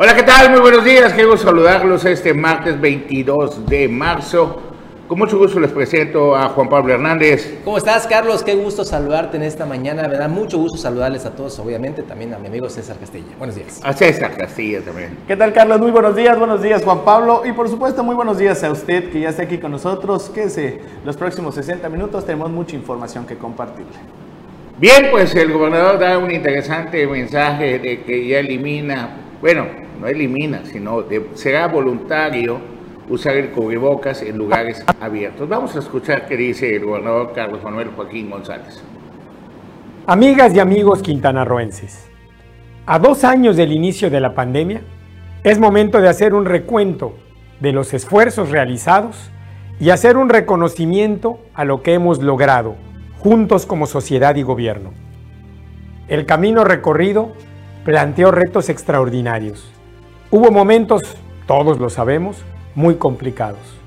Hola, ¿qué tal? Muy buenos días. Quiero saludarlos este martes 22 de marzo. Con mucho gusto les presento a Juan Pablo Hernández. ¿Cómo estás, Carlos? Qué gusto saludarte en esta mañana. Me da mucho gusto saludarles a todos, obviamente, también a mi amigo César Castilla. Buenos días. A César Castilla también. ¿Qué tal, Carlos? Muy buenos días. Buenos días, Juan Pablo. Y por supuesto, muy buenos días a usted que ya está aquí con nosotros. Quédese los próximos 60 minutos. Tenemos mucha información que compartirle. Bien, pues el gobernador da un interesante mensaje de que ya elimina, bueno, no elimina, sino será voluntario usar el cubrebocas en lugares abiertos. Vamos a escuchar qué dice el gobernador Carlos Manuel Joaquín González. Amigas y amigos quintanarroenses, a dos años del inicio de la pandemia, es momento de hacer un recuento de los esfuerzos realizados y hacer un reconocimiento a lo que hemos logrado juntos como sociedad y gobierno. El camino recorrido planteó retos extraordinarios Hubo momentos, todos lo sabemos, muy complicados.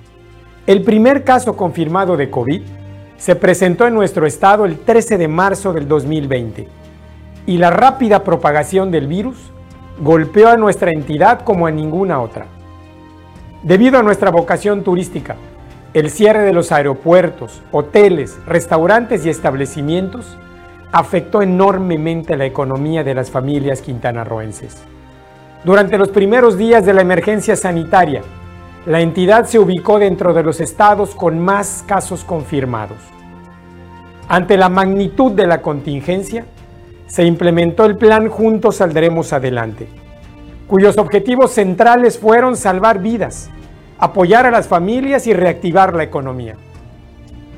El primer caso confirmado de COVID se presentó en nuestro estado el 13 de marzo del 2020 y la rápida propagación del virus golpeó a nuestra entidad como a ninguna otra. Debido a nuestra vocación turística, el cierre de los aeropuertos, hoteles, restaurantes y establecimientos afectó enormemente la economía de las familias quintanarroenses. Durante los primeros días de la emergencia sanitaria, la entidad se ubicó dentro de los estados con más casos confirmados. Ante la magnitud de la contingencia, se implementó el plan Juntos Saldremos Adelante, cuyos objetivos centrales fueron salvar vidas, apoyar a las familias y reactivar la economía.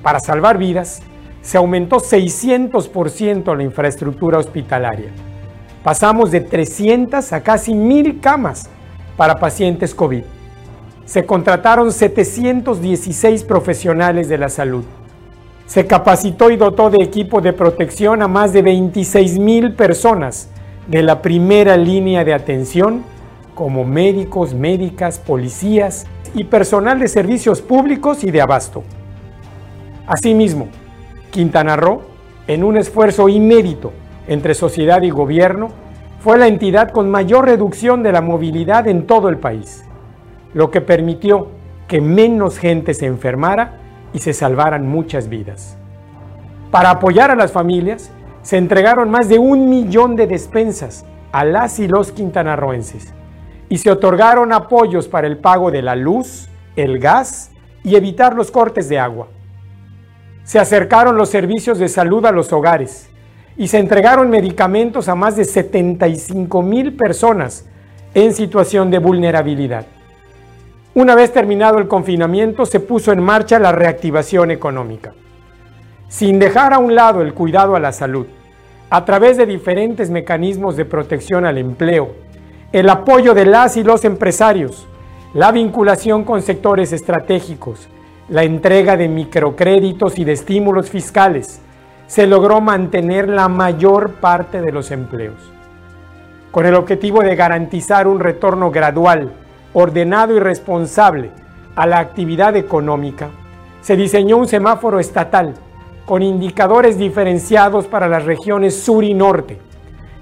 Para salvar vidas, se aumentó 600% la infraestructura hospitalaria Pasamos de 300 a casi 1000 camas para pacientes COVID. Se contrataron 716 profesionales de la salud. Se capacitó y dotó de equipo de protección a más de 26 mil personas de la primera línea de atención, como médicos, médicas, policías y personal de servicios públicos y de abasto. Asimismo, Quintana Roo, en un esfuerzo inédito entre sociedad y gobierno, fue la entidad con mayor reducción de la movilidad en todo el país, lo que permitió que menos gente se enfermara y se salvaran muchas vidas. Para apoyar a las familias, se entregaron más de un millón de despensas a las y los quintanarroenses y se otorgaron apoyos para el pago de la luz, el gas y evitar los cortes de agua. Se acercaron los servicios de salud a los hogares y se entregaron medicamentos a más de 75 mil personas en situación de vulnerabilidad. Una vez terminado el confinamiento, se puso en marcha la reactivación económica. Sin dejar a un lado el cuidado a la salud, a través de diferentes mecanismos de protección al empleo, el apoyo de las y los empresarios, la vinculación con sectores estratégicos, la entrega de microcréditos y de estímulos fiscales, se logró mantener la mayor parte de los empleos, con el objetivo de garantizar un retorno gradual, ordenado y responsable a la actividad económica. Se diseñó un semáforo estatal con indicadores diferenciados para las regiones sur y norte.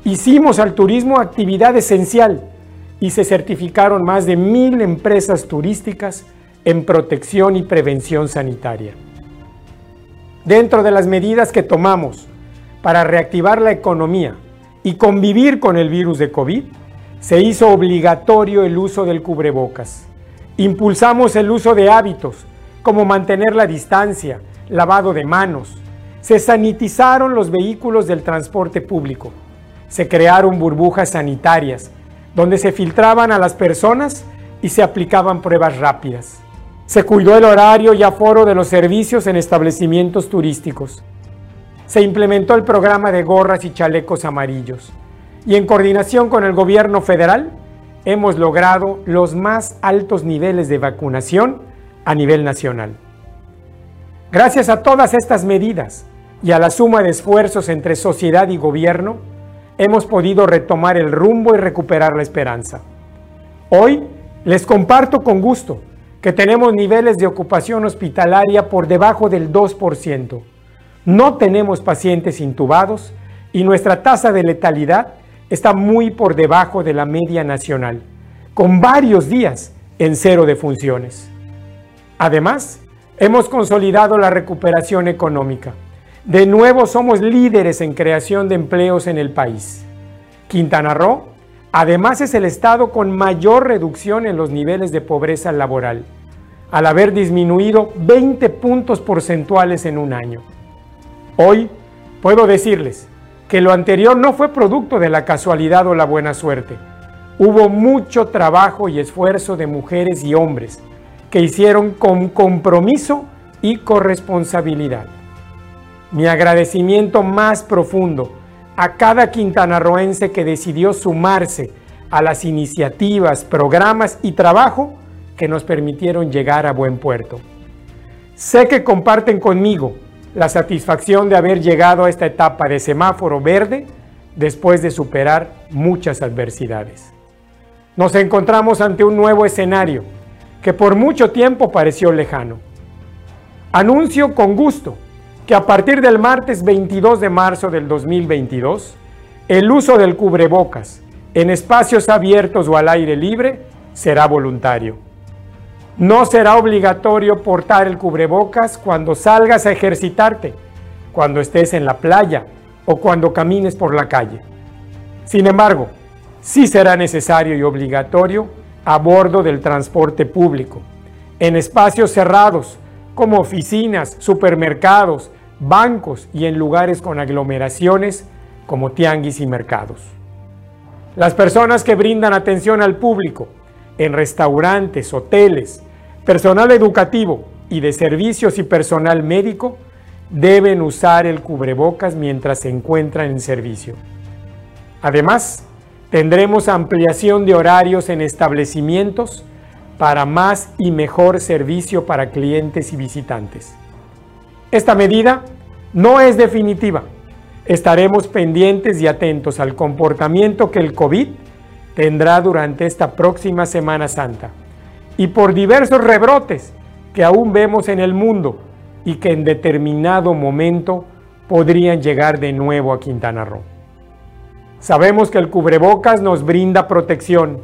Hicimos al turismo actividad esencial y se certificaron más de mil empresas turísticas en protección y prevención sanitaria. Dentro de las medidas que tomamos para reactivar la economía y convivir con el virus de COVID, se hizo obligatorio el uso del cubrebocas. Impulsamos el uso de hábitos como mantener la distancia, lavado de manos. Se sanitizaron los vehículos del transporte público. Se crearon burbujas sanitarias donde se filtraban a las personas y se aplicaban pruebas rápidas. Se cuidó el horario y aforo de los servicios en establecimientos turísticos. Se implementó el programa de gorras y chalecos amarillos. Y en coordinación con el gobierno federal, hemos logrado los más altos niveles de vacunación a nivel nacional. Gracias a todas estas medidas y a la suma de esfuerzos entre sociedad y gobierno, hemos podido retomar el rumbo y recuperar la esperanza. Hoy les comparto con gusto que tenemos niveles de ocupación hospitalaria por debajo del 2%. No tenemos pacientes intubados y nuestra tasa de letalidad está muy por debajo de la media nacional, con varios días en cero de funciones. Además, hemos consolidado la recuperación económica. De nuevo somos líderes en creación de empleos en el país. Quintana Roo, además, es el estado con mayor reducción en los niveles de pobreza laboral, al haber disminuido 20 puntos porcentuales en un año. Hoy puedo decirles que lo anterior no fue producto de la casualidad o la buena suerte. Hubo mucho trabajo y esfuerzo de mujeres y hombres que hicieron con compromiso y corresponsabilidad. Mi agradecimiento más profundo a cada quintanarroense que decidió sumarse a las iniciativas, programas y trabajo que nos permitieron llegar a buen puerto. Sé que comparten conmigo la satisfacción de haber llegado a esta etapa de semáforo verde después de superar muchas adversidades. Nos encontramos ante un nuevo escenario que por mucho tiempo pareció lejano. Anuncio con gusto que a partir del martes 22 de marzo del 2022, el uso del cubrebocas en espacios abiertos o al aire libre será voluntario. No será obligatorio portar el cubrebocas cuando salgas a ejercitarte, cuando estés en la playa o cuando camines por la calle. Sin embargo, sí será necesario y obligatorio a bordo del transporte público, en espacios cerrados como oficinas, supermercados, bancos y en lugares con aglomeraciones como tianguis y mercados. Las personas que brindan atención al público en restaurantes, hoteles, personal educativo y de servicios y personal médico deben usar el cubrebocas mientras se encuentran en servicio. Además, Tendremos ampliación de horarios en establecimientos para más y mejor servicio para clientes y visitantes. Esta medida no es definitiva. Estaremos pendientes y atentos al comportamiento que el COVID tendrá durante esta próxima Semana Santa y por diversos rebrotes que aún vemos en el mundo y que en determinado momento podrían llegar de nuevo a Quintana Roo. Sabemos que el cubrebocas nos brinda protección.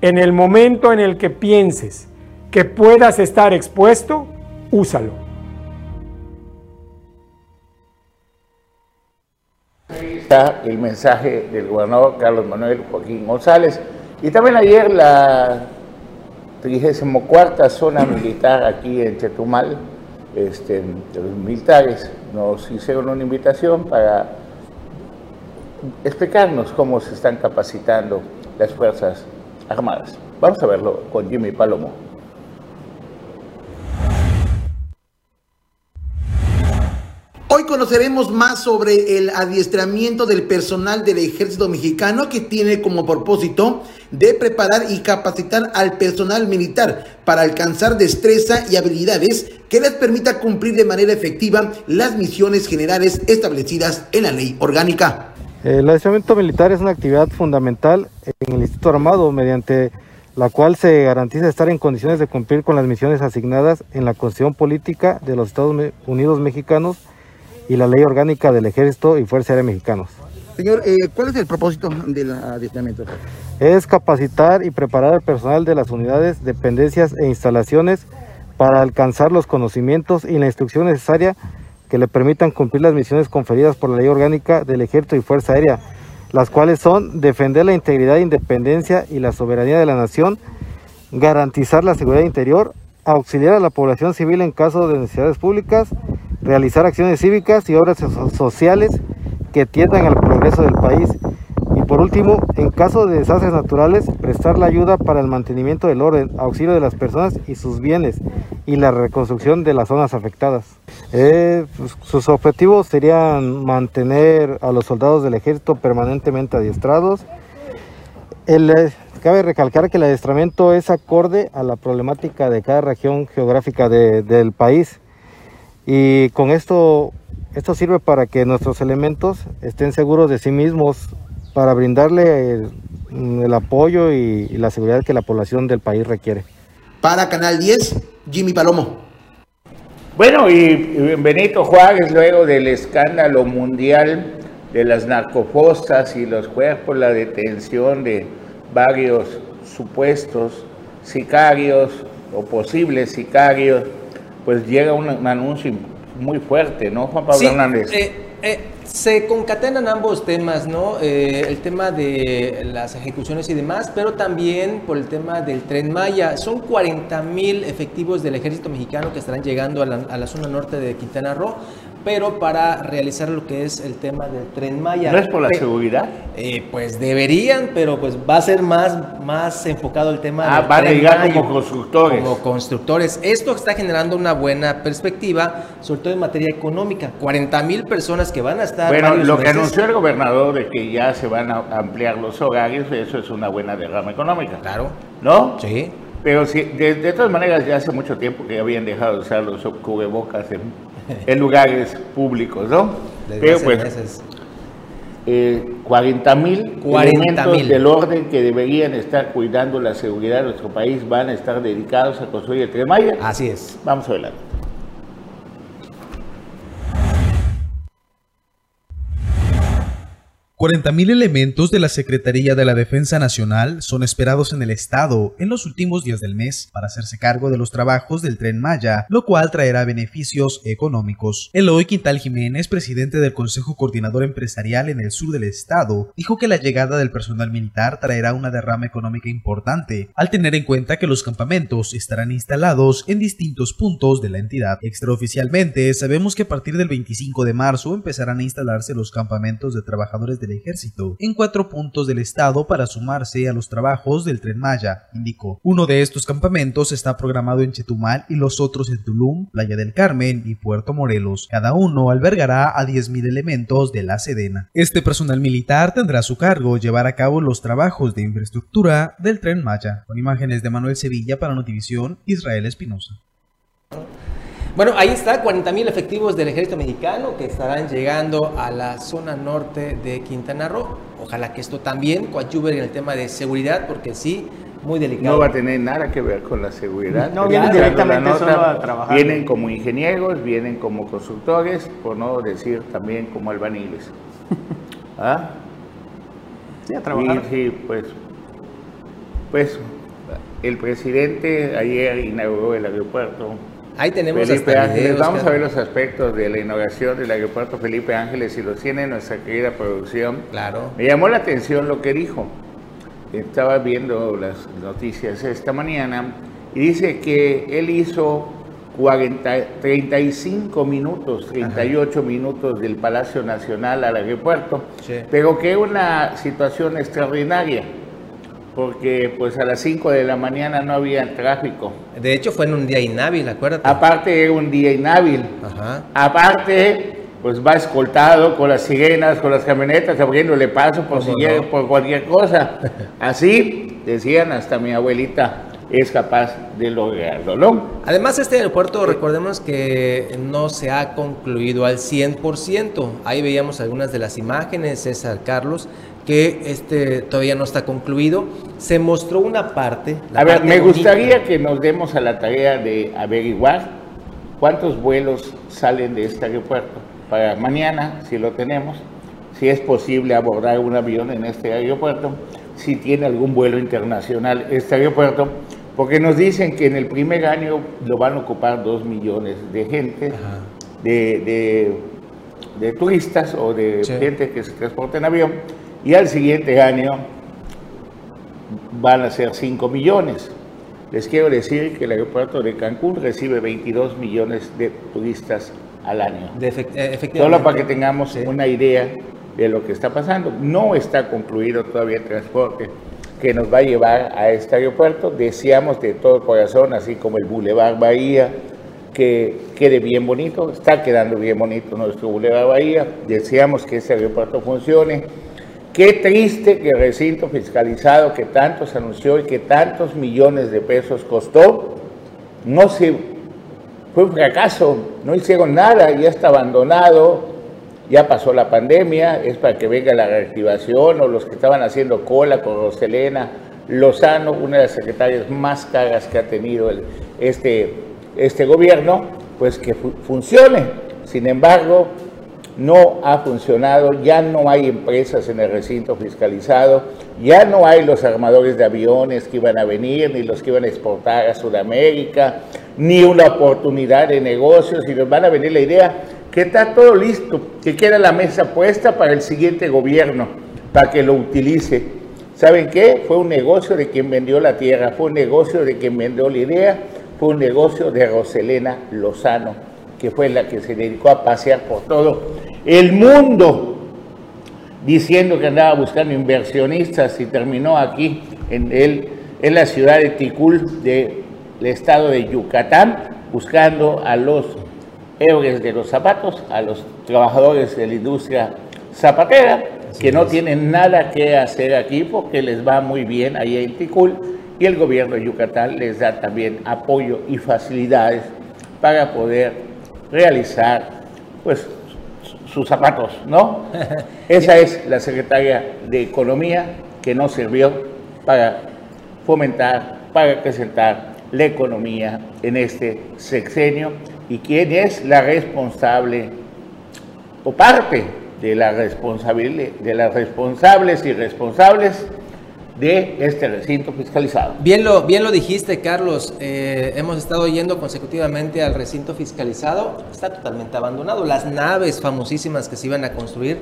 En el momento en el que pienses que puedas estar expuesto, úsalo. Está el mensaje del gobernador Carlos Manuel Joaquín González. Y también ayer la 34 zona militar aquí en Chetumal, este, los militares, nos hicieron una invitación para explicarnos cómo se están capacitando las Fuerzas Armadas. Vamos a verlo con Jimmy Palomo. Hoy conoceremos más sobre el adiestramiento del personal del ejército mexicano que tiene como propósito de preparar y capacitar al personal militar para alcanzar destreza y habilidades que les permita cumplir de manera efectiva las misiones generales establecidas en la ley orgánica. El adiestramiento militar es una actividad fundamental en el Instituto Armado, mediante la cual se garantiza estar en condiciones de cumplir con las misiones asignadas en la Constitución Política de los Estados Unidos Mexicanos y la Ley Orgánica del Ejército y Fuerza Aérea Mexicanos. Señor, eh, ¿cuál es el propósito del adiestramiento? Es capacitar y preparar al personal de las unidades, dependencias e instalaciones para alcanzar los conocimientos y la instrucción necesaria que le permitan cumplir las misiones conferidas por la ley orgánica del Ejército y Fuerza Aérea, las cuales son defender la integridad, independencia y la soberanía de la nación, garantizar la seguridad interior, auxiliar a la población civil en caso de necesidades públicas, realizar acciones cívicas y obras sociales que tiendan al progreso del país y por último, en caso de desastres naturales, prestar la ayuda para el mantenimiento del orden, auxilio de las personas y sus bienes y la reconstrucción de las zonas afectadas. Eh, pues, sus objetivos serían mantener a los soldados del ejército permanentemente adiestrados. Eh, cabe recalcar que el adiestramiento es acorde a la problemática de cada región geográfica del país y con esto, esto sirve para que nuestros elementos estén seguros de sí mismos para brindarle el, apoyo y la seguridad que la población del país requiere. Para Canal 10, Jimmy Palomo. Bueno, y Benito Juárez, luego del escándalo mundial de las narcofosas y los cuerpos, la detención de varios supuestos sicarios o posibles sicarios, pues llega un, un anuncio muy fuerte, ¿no, Juan Pablo Sí, Hernández? eh, eh, se concatenan ambos temas, ¿no? Eh, el tema de las ejecuciones y demás, pero también por el tema del tren Maya. Son 40 mil efectivos del ejército mexicano que estarán llegando a la, a la zona norte de Quintana Roo, pero para realizar lo que es el tema del tren Maya. ¿No es por la Pe- seguridad? Eh, pues deberían, pero pues va a ser más, más enfocado el tema Ah, del van a Tren llegar Maya. como constructores. Como constructores. Esto está generando una buena perspectiva, sobre todo en materia económica. 40 mil personas que van a estar. Bueno, lo que anunció el gobernador de que ya se van a ampliar los horarios, eso es una buena derrama económica, Claro, ¿no? sí. Pero sí, de, de todas maneras ya hace mucho tiempo que habían dejado de usar los cubrebocas en, en lugares públicos, ¿no? Desde Pero pues meses. eh, 40 mil 40,000. elementos del orden que deberían estar cuidando la seguridad de nuestro país van a estar dedicados a construir el Tren. Así es. Vamos adelante. 40.000 elementos de la Secretaría de la Defensa Nacional son esperados en el Estado en los últimos días del mes para hacerse cargo de los trabajos del Tren Maya, lo cual traerá beneficios económicos. Eloy Quintal Jiménez, presidente del Consejo Coordinador Empresarial en el sur del Estado, dijo que la llegada del personal militar traerá una derrama económica importante, al tener en cuenta que los campamentos estarán instalados en distintos puntos de la entidad. Extraoficialmente, sabemos que a partir del 25 de marzo empezarán a instalarse los campamentos de trabajadores del ejército en cuatro puntos del estado para sumarse a los trabajos del Tren Maya, indicó. Uno de estos campamentos está programado en Chetumal y los otros en Tulum, Playa del Carmen y Puerto Morelos. Cada uno albergará a 10.000 elementos de la Sedena. Este personal militar tendrá a su cargo llevar a cabo los trabajos de infraestructura del Tren Maya. Con imágenes de Manuel Sevilla para Notivisión, Israel Espinosa. Bueno, ahí está, 40 mil efectivos del ejército mexicano que estarán llegando a la zona norte de Quintana Roo. Ojalá que esto también coadyuve en el tema de seguridad, porque sí, muy delicado. No va a tener nada que ver con la seguridad. No, vienen directamente solo a trabajar. Vienen como ingenieros, vienen como constructores, por no decir también como albaniles. ¿Ah? Sí, a trabajar. Sí, sí, pues, pues el presidente ayer inauguró el aeropuerto. Ahí tenemos Felipe hasta Ángeles, videos, vamos a ver los aspectos de la inauguración del aeropuerto Felipe Ángeles y los tiene nuestra querida producción. Claro. Me llamó la atención lo que dijo. Estaba viendo las noticias esta mañana y dice que él hizo 40, 35 minutos, 38 minutos del Palacio Nacional al aeropuerto, Sí. pero que una situación extraordinaria, porque pues a las 5 de la mañana no había tráfico. De hecho, fue en un día inhábil, acuérdate. Aparte era un día inhábil. Ajá. Aparte, pues va escoltado con las sirenas, con las camionetas, abriéndole paso por si ¿Cómo llega no? por cualquier cosa. Así, decían, hasta mi abuelita es capaz de lograrlo, ¿no? Además, este aeropuerto, recordemos que no se ha concluido al 100%. Ahí veíamos algunas de las imágenes, César Carlos, que este todavía no está concluido. Se mostró una parte. la A ver, parte me bonita. gustaría que nos demos a la tarea de averiguar cuántos vuelos salen de este aeropuerto para mañana, si lo tenemos, si es posible abordar un avión en este aeropuerto, si tiene algún vuelo internacional este aeropuerto, porque nos dicen que en el primer año lo van a ocupar dos millones de gente, de, de- de turistas o de Sí. gente que se transporta en avión, y al siguiente año van a ser 5 millones. Les quiero decir que el aeropuerto de Cancún recibe 22 millones de turistas al año. De efect- eh, efectivamente. Solo para que tengamos Sí. una idea de lo que está pasando. No está concluido todavía el transporte que nos va a llevar a este aeropuerto. Deseamos de todo corazón, así como el Boulevard Bahía, que quede bien bonito. Está quedando bien bonito nuestro Boulevard Bahía. Deseamos que este aeropuerto funcione. Qué triste que el recinto fiscalizado que tanto se anunció y que tantos millones de pesos costó, no se fue un fracaso, no hicieron nada, ya está abandonado, ya pasó la pandemia, es para que venga la reactivación o los que estaban haciendo cola con Roselena Lozano, una de las secretarias más caras que ha tenido este, este gobierno, pues que fu- funcione. Sin embargo, no ha funcionado, ya no hay empresas en el recinto fiscalizado, ya no hay los armadores de aviones que iban a venir, ni los que iban a exportar a Sudamérica, ni una oportunidad de negocios, y nos van a venir la idea que está todo listo, que queda la mesa puesta para el siguiente gobierno, para que lo utilice. ¿Saben qué? Fue un negocio de quien vendió la tierra, fue un negocio de quien vendió la idea, fue un negocio de Roselena Lozano, que fue la que se dedicó a pasear por todo el mundo diciendo que andaba buscando inversionistas y terminó aquí en, el, en la ciudad de Ticul del estado de Yucatán, buscando a los héroes de los zapatos, a los trabajadores de la industria zapatera, que no tienen nada que hacer aquí porque les va muy bien ahí en Ticul y el gobierno de Yucatán les da también apoyo y facilidades para poder realizar pues sus zapatos, ¿no? Esa es la secretaria de Economía que no sirvió para fomentar, para acrecentar la economía en este sexenio y quién es la responsable o parte de la responsabilidad de las responsables y responsables de este recinto fiscalizado. Bien lo, bien lo dijiste, Carlos. Eh, hemos estado yendo consecutivamente al recinto fiscalizado. Está totalmente abandonado. Las naves famosísimas que se iban a construir,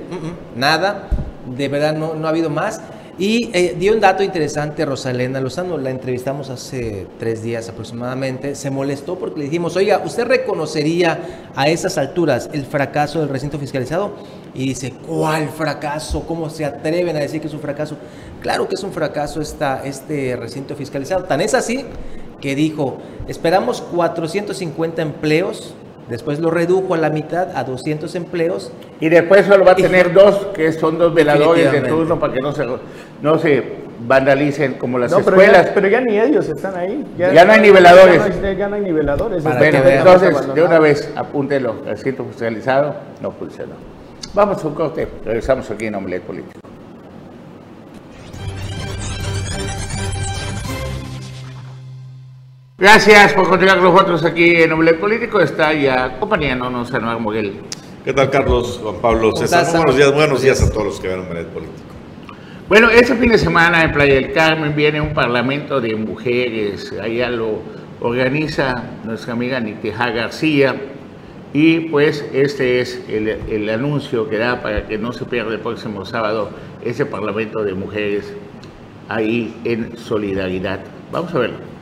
nada. De verdad no, no ha habido más. Y eh, dio un dato interesante Rosalena Lozano, la entrevistamos hace tres días aproximadamente, se molestó porque le dijimos, oiga, ¿usted reconocería a esas alturas el fracaso del recinto fiscalizado? Y dice, ¿cuál fracaso? ¿Cómo se atreven a decir que es un fracaso? Claro que es un fracaso esta, este recinto fiscalizado. Tan es así que dijo, esperamos 450 empleos Después lo redujo a la mitad, a 200 empleos. Y después solo va a tener dos, que son dos veladores de turno para que no se, no se vandalicen como las escuelas. Pero ya, ni ellos están ahí. Ya, no hay niveladores. Ya no hay, niveladores. Bueno, entonces, de una vez, apúntelo, el sitio oficializado no funcionó. Vamos a un corte, regresamos aquí en Omelet Político. Gracias por continuar con nosotros aquí en Omelet Político. Está ya acompañándonos Anuar Moguel. ¿Qué tal, Carlos? Juan Pablo César. buenos días, buenos días a todos los que ven Omelet Político. Bueno, este fin de semana en Playa del Carmen viene un parlamento de mujeres. Allá lo organiza nuestra amiga Niteja García. Y pues este es el, el anuncio que da para que no se pierda el próximo sábado ese parlamento de mujeres ahí en solidaridad. Vamos a verlo.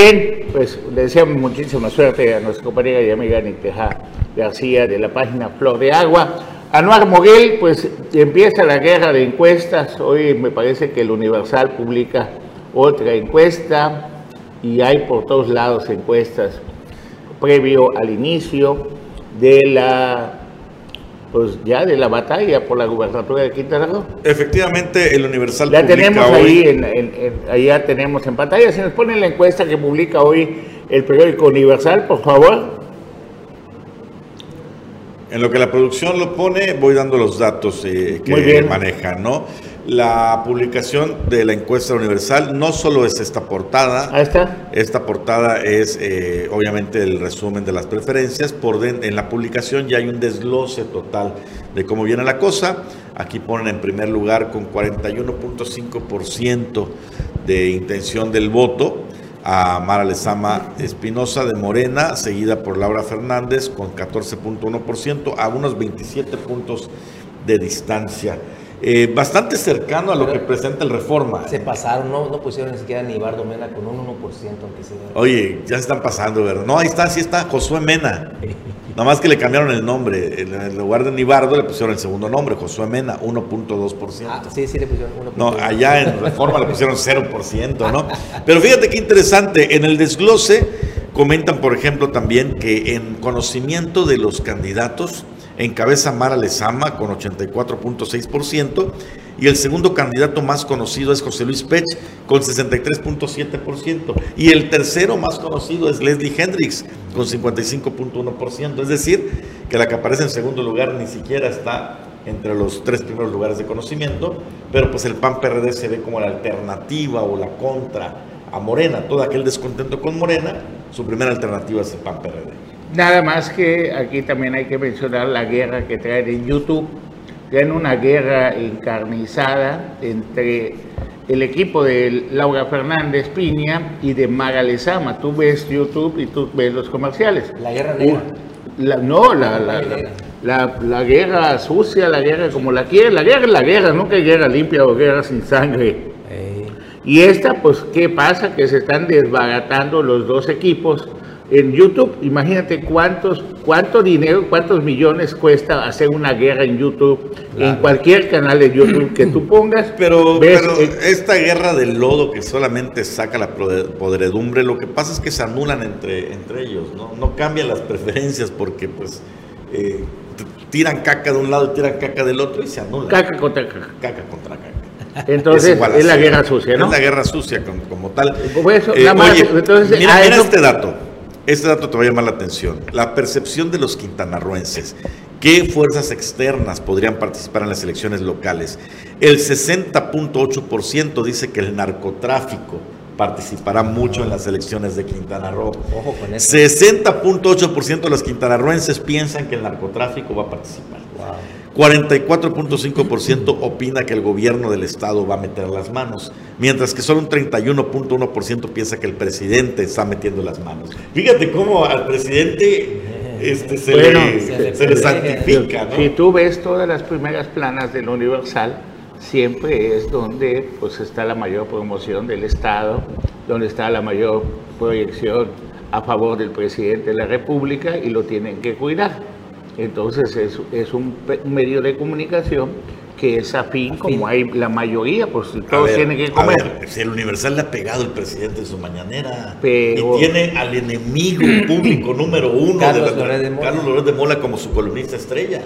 Bien, pues le deseamos muchísima suerte a nuestra compañera y amiga Niteja García de la página Flor de Agua. Anuar Moguel, pues empieza la guerra de encuestas. Hoy me parece que el Universal publica otra encuesta y hay por todos lados encuestas previo al inicio de la pues ya de la batalla por la gubernatura de Quintana Roo. Efectivamente, el Universal Ya tenemos ahí, hoy, en, en- en- ahí ya tenemos en pantalla. Si nos ponen la encuesta que publica hoy el periódico Universal, por favor. en lo que la producción lo pone, voy dando los datos eh, que manejan, ¿no? La publicación de la encuesta universal no solo es esta portada, Ahí está. Esta portada es eh, obviamente el resumen de las preferencias. Por den- en la publicación ya hay un desglose total de cómo viene la cosa. Aquí ponen en primer lugar con 41.5% de intención del voto a Mara Lezama Espinosa de Morena, seguida por Laura Fernández con 14.1%, a unos 27 puntos de distancia. Eh, bastante cercano a lo que presenta el Reforma. Se pasaron, no, no pusieron ni siquiera ni Bardo Mena con un 1%, aunque sea. Oye, ya se están pasando, ¿verdad? No, ahí está, sí está, Josué Mena. Nada más que le cambiaron el nombre. En lugar de Nibardo le pusieron el segundo nombre, Josué Mena, 1.2%. Ah, sí, sí le pusieron 1%. No, allá en Reforma le pusieron 0%, ¿no? Pero fíjate qué interesante, en el desglose comentan, por ejemplo, también que en conocimiento de los candidatos encabeza Mara Lezama con 84.6% y el segundo candidato más conocido es José Luis Pech con 63.7% y el tercero más conocido es Leslie Hendricks con 55.1%, es decir, que la que aparece en segundo lugar ni siquiera está entre los tres primeros lugares de conocimiento, pero pues el PAN PRD se ve como la alternativa o la contra a Morena, todo aquel descontento con Morena, su primera alternativa es el PAN PRD. Nada más que aquí también hay que mencionar la guerra que traen en YouTube. Traen una guerra encarnizada entre el equipo de Laura Fernández Piña y de Mara Lezama. Tú ves YouTube y tú ves los comerciales. La guerra negra. La- no, la, la, la, la- guerra sucia, la guerra como la quieren. La guerra es la guerra, nunca hay guerra limpia o guerra sin sangre. Y esta, pues, ¿qué pasa? Que se están desbaratando los dos equipos en YouTube. Imagínate cuántos, cuánto dinero, cuántos millones cuesta hacer una guerra en YouTube, en cualquier canal de YouTube que tú pongas. Pero, ves, pero eh, esta guerra del lodo que solamente saca la podredumbre, lo que pasa es que se anulan entre, entre ellos, ¿no? No cambian las preferencias porque pues eh, tiran caca de un lado y tiran caca del otro y se anulan. caca contra caca. Caca contra caca. Entonces, es, la guerra sucia, ¿no? Es la guerra sucia como, como tal. Eso, Eh, más, entonces, mira, mira eso- este dato. Este dato te va a llamar la atención. La percepción de los quintanarruenses. ¿Qué fuerzas externas podrían participar en las elecciones locales? El 60.8% dice que el narcotráfico participará mucho en las elecciones de Quintana Roo. Ojo con eso. 60.8% de los quintanarruenses piensan que el narcotráfico va a participar. 44.5% opina que el gobierno del estado va a meter las manos, mientras que solo un 31.1% piensa que el presidente está metiendo las manos. Fíjate cómo al presidente este, se, Bueno, le, se le se le protege. santifica, ¿no? Si tú ves todas las primeras planas del Universal, siempre es donde pues está la mayor promoción del Estado, donde está la mayor proyección a favor del presidente de la República y lo tienen que cuidar. Entonces es, es un, medio de comunicación que es afín, como hay la mayoría, pues todos ver, tienen que a comer. ver, si el Universal le ha pegado el presidente en su mañanera Pero- y tiene al enemigo público número uno Carlos de la- Loret de Mola. Carlos Loret de Mola como su columnista estrella.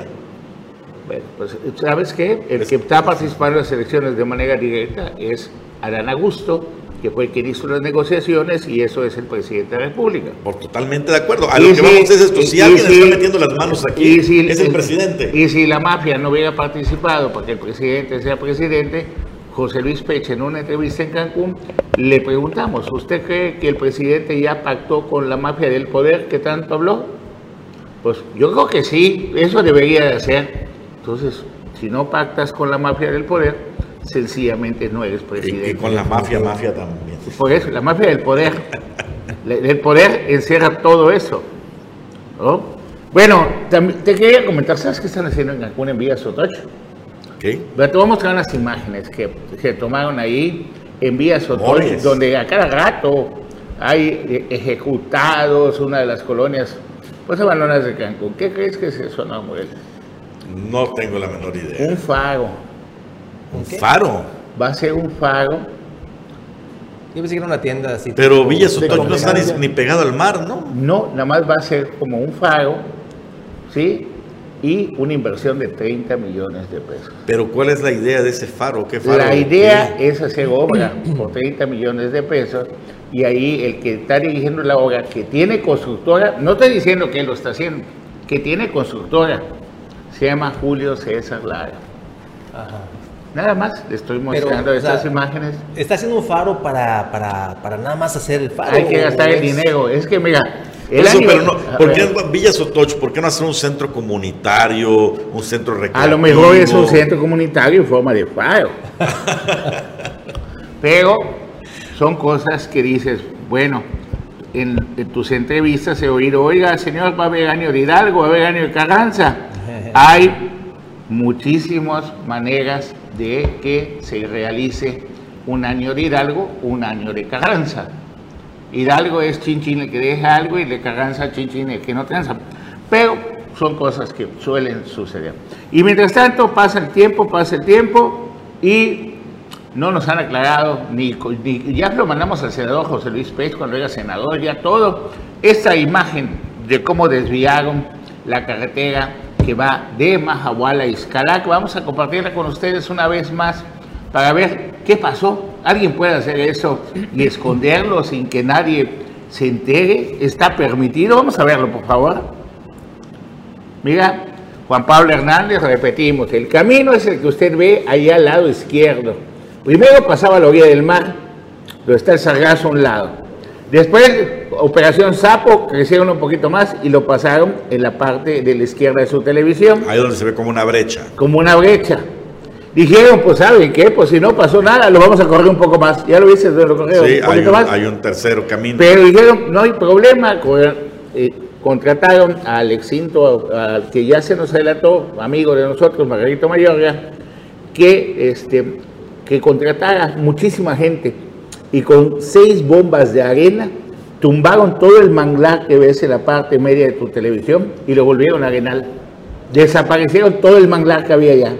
Bueno, pues, ¿sabes qué? El que está participando en las elecciones de manera directa es Adán Augusto, que fue quien hizo las negociaciones y eso es el presidente de la República. Por totalmente de acuerdo. A Y lo que vamos es esto. Si alguien si- está metiendo las manos aquí, si es el, presidente. Y si la mafia no hubiera participado para que el presidente sea presidente, José Luis Peche en una entrevista en Cancún le preguntamos, ¿usted cree que el presidente ya pactó con la mafia del poder que tanto habló? Pues yo creo que sí, eso debería de hacer. Entonces, si no pactas con la mafia del poder, sencillamente no eres Y, presidente. y con la mafia, mafia también. Por eso, la mafia del poder. El poder encierra todo eso. ¿no? Bueno, también te quería comentar, ¿sabes qué están haciendo en Cancún en Vía Sotocho? ¿Ok? Pero te voy a mostrar unas imágenes que se tomaron ahí en Vía Sotocho, donde a cada rato hay eh, ejecutados, una de las colonias, pues abandonadas de Cancún. ¿Qué crees que es eso, no, Morel? No tengo la menor idea. Un faro. Un faro. Va a ser un faro. Yo pensé que era una tienda así. Pero Villa de Sotocho no está ni, pegado al mar, ¿no? No, nada más va a ser como un faro, ¿sí? y una inversión de 30 millones de pesos. Pero ¿cuál es la idea de ese faro? ¿Qué faro? La idea es hacer obra por 30 millones de pesos y ahí el que está dirigiendo la obra, que tiene constructora, no estoy diciendo que él lo está haciendo, que tiene constructora, se llama Julio César Lara. Nada más le estoy Pero, mostrando o sea, estas imágenes. Está haciendo un faro para, para, para nada más hacer el faro. Hay que gastar ¿o el dinero. Es que mira, el eso, año- pero no, ¿por qué en Villa Sotoch? ¿Por qué no hacer un centro comunitario, un centro recreativo? A lo mejor es un centro comunitario en forma de faro. Pero son cosas que dices, bueno, en, en tus entrevistas he oído, oiga, señor, va a haber año de Hidalgo, va a haber año de Carranza. Hay muchísimas maneras de que se realice un año de Hidalgo, un año de Carranza. Hidalgo es chinchín el que deja algo y de Carranza chinchín el que no tranza. Pero son cosas que suelen suceder. Y mientras tanto pasa el tiempo, pasa el tiempo y no nos han aclarado, ni, ni- ya lo mandamos al senador José Luis Pérez cuando era senador, ya todo, esta imagen de cómo desviaron la carretera que va de Mahahual a Izcalac, vamos a compartirla con ustedes una vez más para ver qué pasó. ¿Alguien puede hacer eso y esconderlo sin que nadie se entere? ¿Está permitido? Vamos a verlo, por favor. Mira, Juan Pablo Hernández, repetimos, el camino es el que usted ve allá al lado izquierdo. Primero pasaba la orilla del mar, donde está el sargazo a un lado. Después, Operación Sapo, crecieron un poquito más y lo pasaron en la parte de la izquierda de su televisión, Ahí donde se ve como una brecha. como una brecha. Dijeron, pues, ¿saben qué? Pues si no pasó nada, lo vamos a correr un poco más. Ya lo viste, lo corrieron Sí, un hay poquito un, más. hay un tercero camino. Pero dijeron, no hay problema, eh, contrataron al extinto, al que ya se nos adelantó, amigo de nosotros, Margarito Mayorga, que, este, que contratara muchísima gente y con seis bombas de arena tumbaron todo el manglar que ves en la parte media de tu televisión y lo volvieron arenal. Desaparecieron todo el manglar que había allá.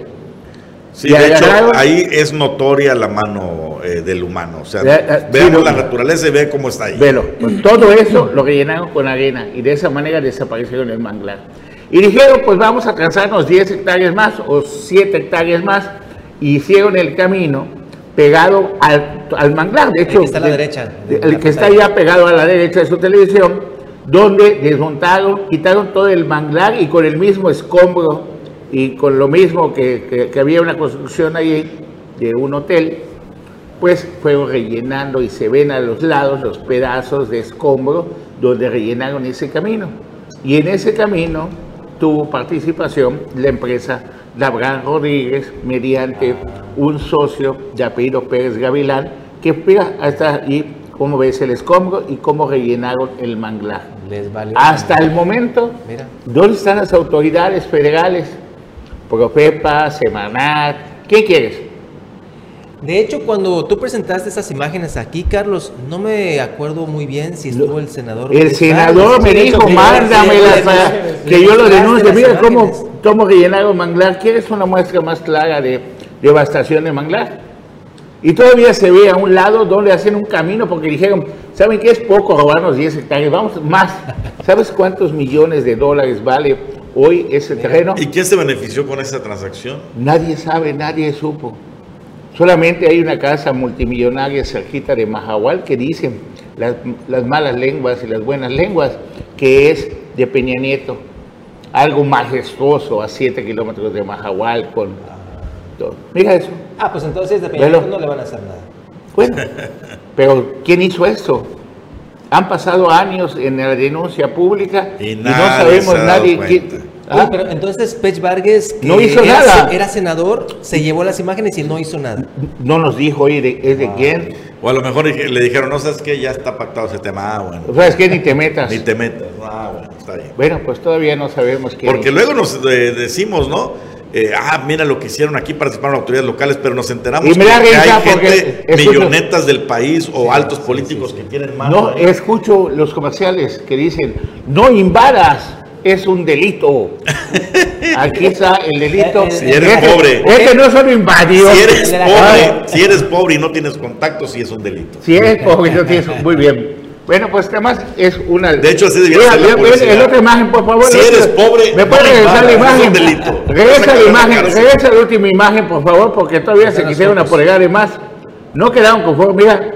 Sí, de hecho, ahí es notoria la mano eh, del humano. O sea, sí, veamos no. la naturaleza y ve cómo está ahí. Velo, pues todo eso lo rellenaron con arena y de esa manera desaparecieron el manglar. Y dijeron, pues vamos a trazarnos 10 hectáreas más o 7 hectáreas más. Y hicieron el camino pegado al, al manglar. De hecho, que está a la de- derecha, de- de el la que está ya pegado a la derecha de su televisión, donde desmontaron, quitaron todo el manglar y con el mismo escombro y con lo mismo que, que- que había una construcción ahí de un hotel, pues fueron rellenando y se ven a los lados los pedazos de escombro donde rellenaron ese camino. Y en ese camino tuvo participación la empresa Labran Rodríguez mediante un socio de apellido Pérez Gavilán, que mira, hasta ahí cómo ves el escombro y cómo rellenaron el manglar. Les valió. Hasta el momento, Mira. ¿dónde están las autoridades federales? Profepa, Semanat, ¿qué quieres? De hecho, cuando tú presentaste esas imágenes aquí, Carlos, no me acuerdo muy bien si estuvo el senador. El senador me dijo, mándamelas para que yo lo denuncie. Mira cómo, cómo rellenaron manglar. ¿Quieres una muestra más clara de devastación de manglar? Y todavía se ve a un lado donde hacen un camino porque dijeron, ¿saben qué es poco robarnos 10 hectáreas? Vamos más. ¿Sabes cuántos millones de dólares vale hoy ese terreno? ¿Y quién se benefició con esa transacción? Nadie sabe, nadie supo. Solamente hay una casa multimillonaria cerquita de Mahahual que dicen las, las malas lenguas y las buenas lenguas que es de Peña Nieto. Algo majestuoso a 7 kilómetros de Mahahual con todo. Mira eso. Ah, pues entonces de Peña Velo. Nieto no le van a hacer nada. Bueno, pero ¿quién hizo esto? Han pasado años en la denuncia pública Y y, no sabemos nadie quién- ¿Ah? pero entonces Pech Vargas, que No hizo era, nada. era senador, se llevó las imágenes y no hizo nada. No nos dijo, oye, de- ¿es de quién? O a lo mejor le dijeron, no sabes qué, ya está pactado ese tema. Ah, bueno. O sea, es que ni te metas. Ni te metas. Ah, bueno, está bien. Bueno, pues todavía no sabemos quién. Porque luego nos eh, decimos, ¿no? Eh, ah, mira lo que hicieron aquí, participaron autoridades locales, pero nos enteramos Y que hay gente, escucho- millonetas del país o altos políticos que quieren más. No, escucho los comerciales que dicen, no invadas, es un delito. Aquí está el delito. Eh, eh, Si eres Este- pobre. Este no solo invadió. Si eres pobre, si eres pobre y no tienes contacto, sí es un delito. Si eres pobre, no tienes- Muy bien. Bueno, pues además es una. De hecho, así debía ser la publicidad. otra imagen, por favor. Si eres pobre, ¿Me no puede me regresar la pagas, es imagen? un delito. Regresa la imagen, regresa la última imagen, por favor, porque todavía se quisieron apoderar más. No quedaron conformes. Mira,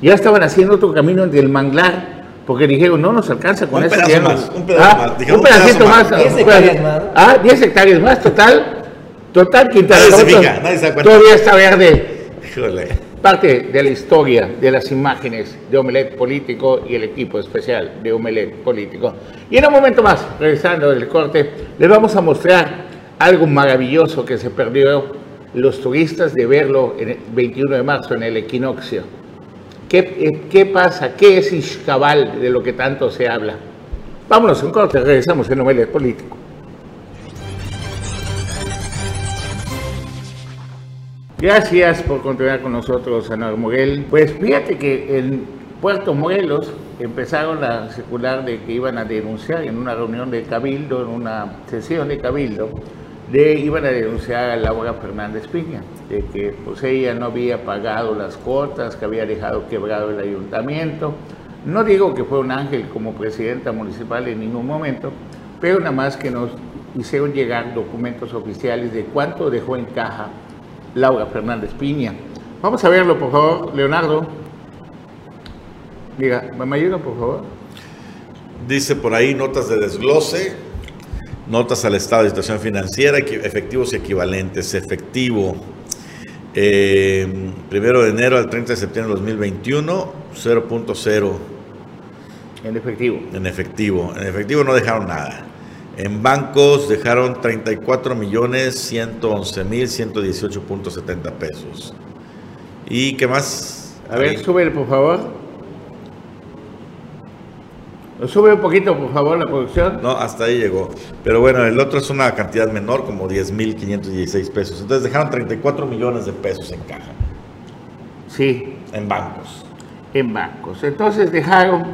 ya estaban haciendo otro camino del manglar. Porque dijeron, no nos alcanza con Un eso. pedazo no- más, un pedazo Ah, más. Dijeron, un un pedacito pedazo más. más. 10 un hectáreas más. Ah, 10 hectáreas más, total. Total, Quintana Nadie se Roo fija, nadie se. Todavía está verde Híjole. Parte de la historia de las imágenes de Omelet Político y el equipo especial de Omelet Político. Y en un momento más, regresando del corte, les vamos a mostrar algo maravilloso que se perdió los turistas de verlo el 21 de marzo en el equinoccio. ¿Qué, eh, pasa? ¿Qué es Ixcabal de lo que tanto se habla? Vámonos un corte, regresamos en Omelet Político. Gracias por continuar con nosotros, Ana Moguel. Pues fíjate que en Puerto Morelos empezaron a circular de que iban a denunciar en una reunión de Cabildo, en una sesión de Cabildo, de iban a denunciar a Laura Fernández Piña, de que pues ella no había pagado las cuotas, que había dejado quebrado el ayuntamiento. No digo que fue un ángel como presidenta municipal en ningún momento, pero nada más que nos hicieron llegar documentos oficiales de cuánto dejó en caja Laura Fernández Piña. Vamos a verlo, por favor, Leonardo. Mira, ¿me ayudan, por favor? Dice por ahí notas de desglose, notas al estado de situación financiera, efectivos y equivalentes. Efectivo, eh, primero de enero al 30 de septiembre de 2021, 0.0 En efectivo. en efectivo. En efectivo no dejaron nada. En bancos dejaron 34 millones 111 mil 118.70 pesos. ¿Y qué más? A ver, súbele, por favor. Sube un poquito, por favor, la producción. No, hasta ahí llegó. Pero bueno, el otro es una cantidad menor, como 10.516 pesos. Entonces dejaron 34 millones de pesos en caja, Sí, en bancos. en bancos. Entonces dejaron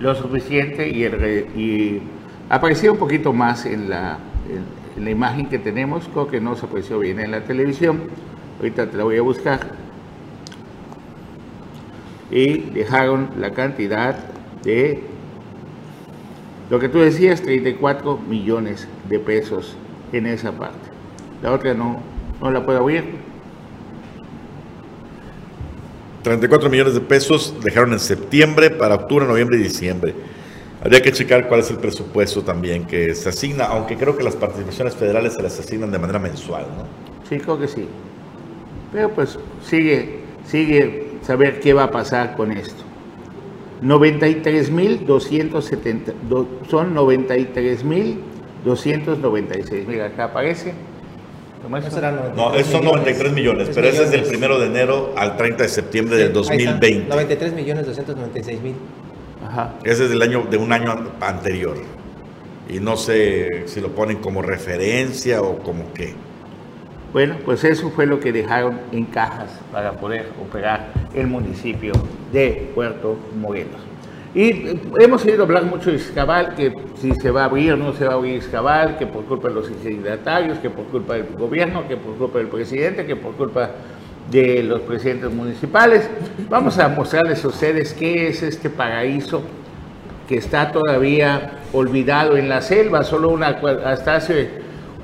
lo suficiente y, el y apareció un poquito más en la, en- en la imagen que tenemos, creo que no se apreció bien en la televisión, ahorita te la voy a buscar. Y dejaron la cantidad de lo que tú decías, 34 millones de pesos en esa parte. La otra no, no la puedo abrir. 34 millones de pesos dejaron en septiembre para octubre, noviembre y diciembre. Habría que checar cuál es el presupuesto también que se asigna, aunque creo que las participaciones federales se las asignan de manera mensual, ¿no? Sí, creo que sí. Pero pues sigue, sigue saber qué va a pasar con esto. 93.270, do- son 93.296. Mira, acá aparece. No No, esos son 93 millones, pero ese es del primero de enero al 30 de septiembre del 2020. 93 millones 296 mil. Ajá. Ese es del año, de un año an- anterior. Y no sé si lo ponen como referencia o como qué. Bueno, pues eso fue lo que dejaron en cajas para poder operar el municipio de Puerto Morelos. Y eh, hemos oído hablar mucho de Izcabal, que si se va a abrir o no se va a abrir Izcabal, que por culpa de los signatarios, que por culpa del gobierno, que por culpa del presidente, que por culpa de los presidentes municipales. Vamos a mostrarles a ustedes qué es este paraíso que está todavía olvidado en la selva. Solo una, hasta hace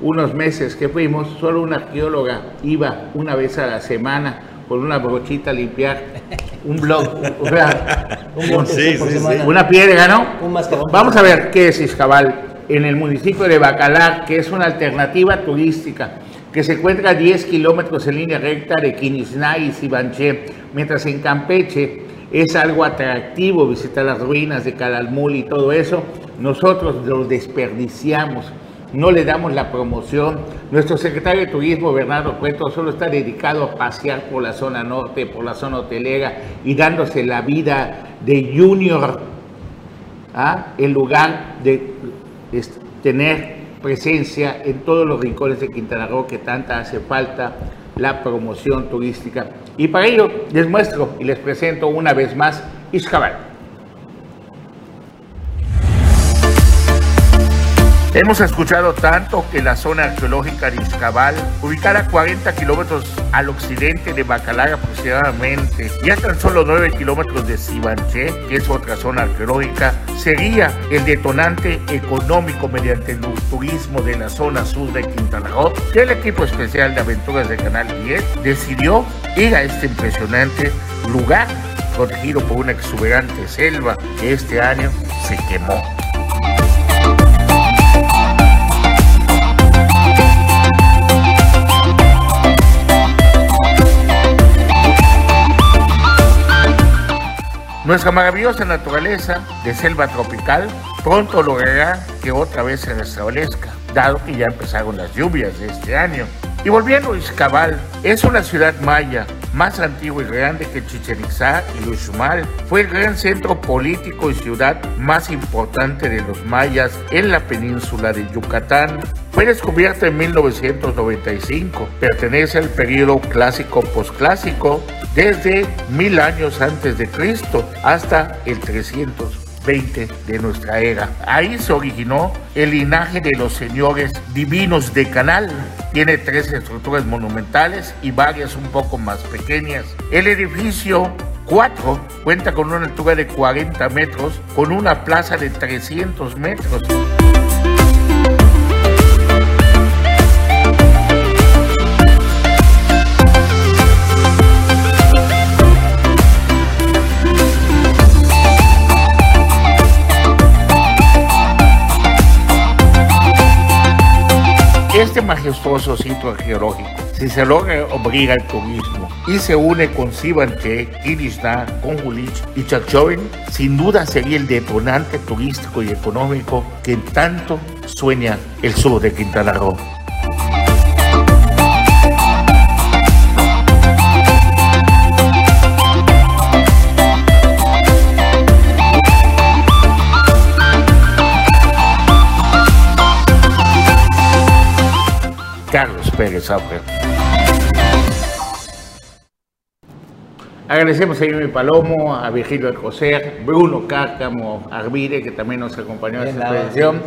unos meses que fuimos, solo una arqueóloga iba una vez a la semana con una brochita a limpiar un blog, o sea, Un Sí, sí, sí. una piedra, ¿no? Un. Vamos a ver qué es Izcabal en el municipio de Bacalar, que es una alternativa turística que se encuentra a 10 kilómetros en línea recta de Quinisnay y Sibanché, mientras en Campeche es algo atractivo visitar las ruinas de Calalmul y todo eso, nosotros lo desperdiciamos, no le damos la promoción. Nuestro secretario de Turismo, Bernardo Cueto, solo está dedicado a pasear por la zona norte, por la zona hotelera y dándose la vida de junior ¿ah? en lugar de tener presencia en todos los rincones de Quintana Roo que tanta hace falta la promoción turística. Y para ello les muestro y les presento una vez más Izcabal. Hemos escuchado tanto que la zona arqueológica de Izcabal, ubicada a 40 kilómetros al occidente de Bacalar aproximadamente, y a tan solo 9 kilómetros de Sibanché, que es otra zona arqueológica, sería el detonante económico mediante el turismo de la zona sur de Quintana Roo, que el equipo especial de aventuras de Canal 10 decidió ir a este impresionante lugar protegido por una exuberante selva que este año se quemó. Nuestra maravillosa naturaleza de selva tropical pronto logrará que otra vez se restablezca, dado que ya empezaron las lluvias de este año. Y volviendo a Izcabal, es una ciudad maya más antigua y grande que Chichen Itzá y Uxmal. Fue el gran centro político y ciudad más importante de los mayas en la península de Yucatán. Fue descubierta en 1995. Pertenece al periodo clásico posclásico desde mil años antes de Cristo hasta el 320 de nuestra era. Ahí se originó el linaje de los señores divinos de Canal. Tiene tres estructuras monumentales y varias un poco más pequeñas. El edificio 4 cuenta con una altura de 40 metros, con una plaza de 300 metros. Este majestuoso sitio arqueológico, si se logra obligar al turismo y se une con Sibanche, Kirishna, Conjulich y Chachovin, sin duda sería el detonante turístico y económico que tanto sueña el sur de Quintana Roo. Pérez Abreu. Agradecemos a Jimmy Palomo, a Virgilio Alcocer, Bruno Cárcamo, Arvide, que también nos acompañó en esta expedición.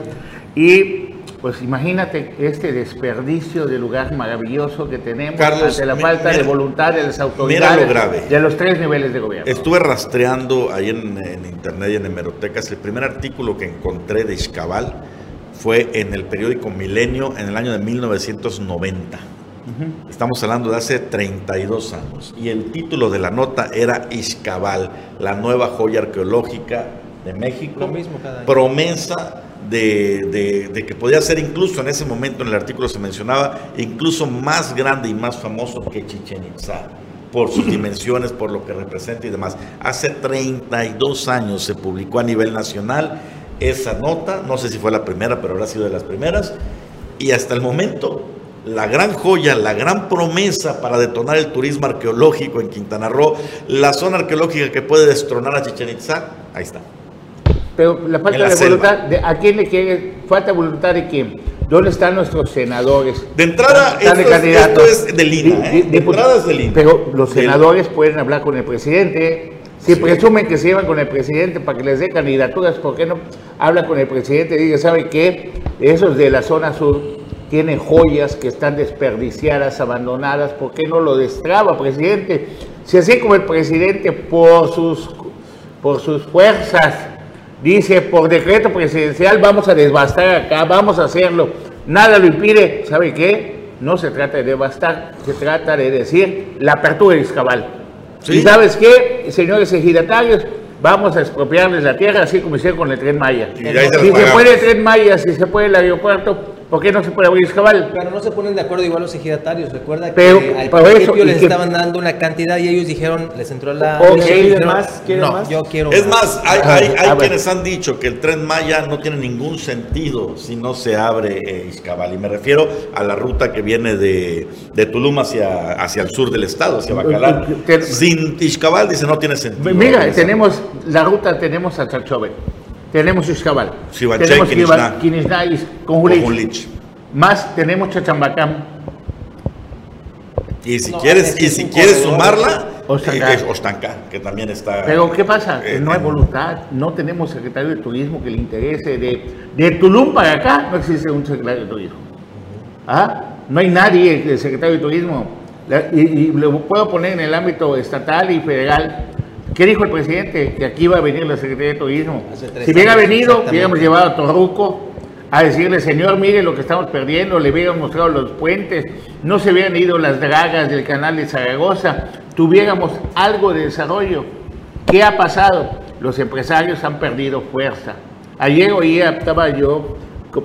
Y pues imagínate este desperdicio de lugar maravilloso que tenemos Carlos, ante la mi- falta de voluntad de las mira autoridades lo grave. de los tres niveles de gobierno. Estuve rastreando ahí en, en internet y en hemerotecas. El primer artículo que encontré de Izcabal fue en el periódico Milenio en el año de 1990. Estamos hablando de hace 32 años. Y el título de la nota era Izcabal, la nueva joya arqueológica de México. Lo mismo cada año. Promesa de, de- de que podía ser incluso en ese momento en el artículo se mencionaba, incluso más grande y más famoso que Chichen Itzá por sus dimensiones, por lo que representa y demás. Hace 32 años se publicó a nivel nacional esa nota, no sé si fue la primera, pero habrá sido de las primeras, y hasta el momento la gran joya, la gran promesa para detonar el turismo arqueológico en Quintana Roo, la zona arqueológica que puede destronar a Chichen Itzá, ahí está. Pero la falta la de selva. voluntad, de, ¿a quién le quiere? Falta voluntad de quién? ¿Dónde están nuestros senadores? De entrada, ¿Dónde están esto es- esto es del INA, ¿eh? De entrada es del INA. Pero los senadores pueden hablar con el presidente. Si presumen que se llevan con el presidente para que les dé candidaturas, ¿por qué no habla con el presidente y diga, ¿sabe qué? Esos de la zona sur tienen joyas que están desperdiciadas, abandonadas, ¿por qué no lo destraba, presidente? Si así como el presidente por sus, por sus fuerzas dice, por decreto presidencial vamos a devastar acá, vamos a hacerlo, nada lo impide, ¿sabe qué? No se trata de devastar, se trata de decir la apertura de Izcabal. Sí. ¿Y sabes qué, señores ejidatarios? Vamos a expropiarles la tierra, así como hicieron con el Tren Maya. Si se puede el Tren Maya, si se puede el aeropuerto, ¿por qué no se puede abrir Izcabal? Pero no se ponen de acuerdo igual los ejidatarios. Recuerda Pero, que al por eso, principio les que- estaban dando una cantidad y ellos dijeron, les entró la... Ok, ellos ¿quieren dijeron, más? ¿Quieren no, más? yo quiero Es más, hay, hay- quienes han dicho que el tren Maya no tiene ningún sentido si no se abre eh, Izcabal. Y me refiero a la ruta que viene de, de Tulum hacia, hacia el sur del estado, hacia Bacalar. Sin Izcabal, dice, no tiene sentido. Mira, tenemos la ruta, tenemos a Chachove, tenemos Sibanché, tenemos Con Conjulich. Más tenemos Chachambacán. Y si No, quieres, y si quieres sumarla, Ostancá. eh, que también está. Pero ¿qué pasa? Eh, no hay voluntad, no tenemos secretario de turismo que le interese. De, de Tulum para acá no existe un secretario de turismo. ¿Ah? No hay nadie de secretario de turismo. Y lo puedo poner en el ámbito estatal y federal. ¿Qué dijo el presidente? Que aquí iba a venir la Secretaría de Turismo. Si hubiera venido, hubiéramos llevado a Torruco a decirle, señor, mire lo que estamos perdiendo, le hubiéramos mostrado los puentes, no se hubieran ido las dragas del canal de Zaragoza, tuviéramos algo de desarrollo. ¿Qué ha pasado? Los empresarios han perdido fuerza. Ayer oía, estaba yo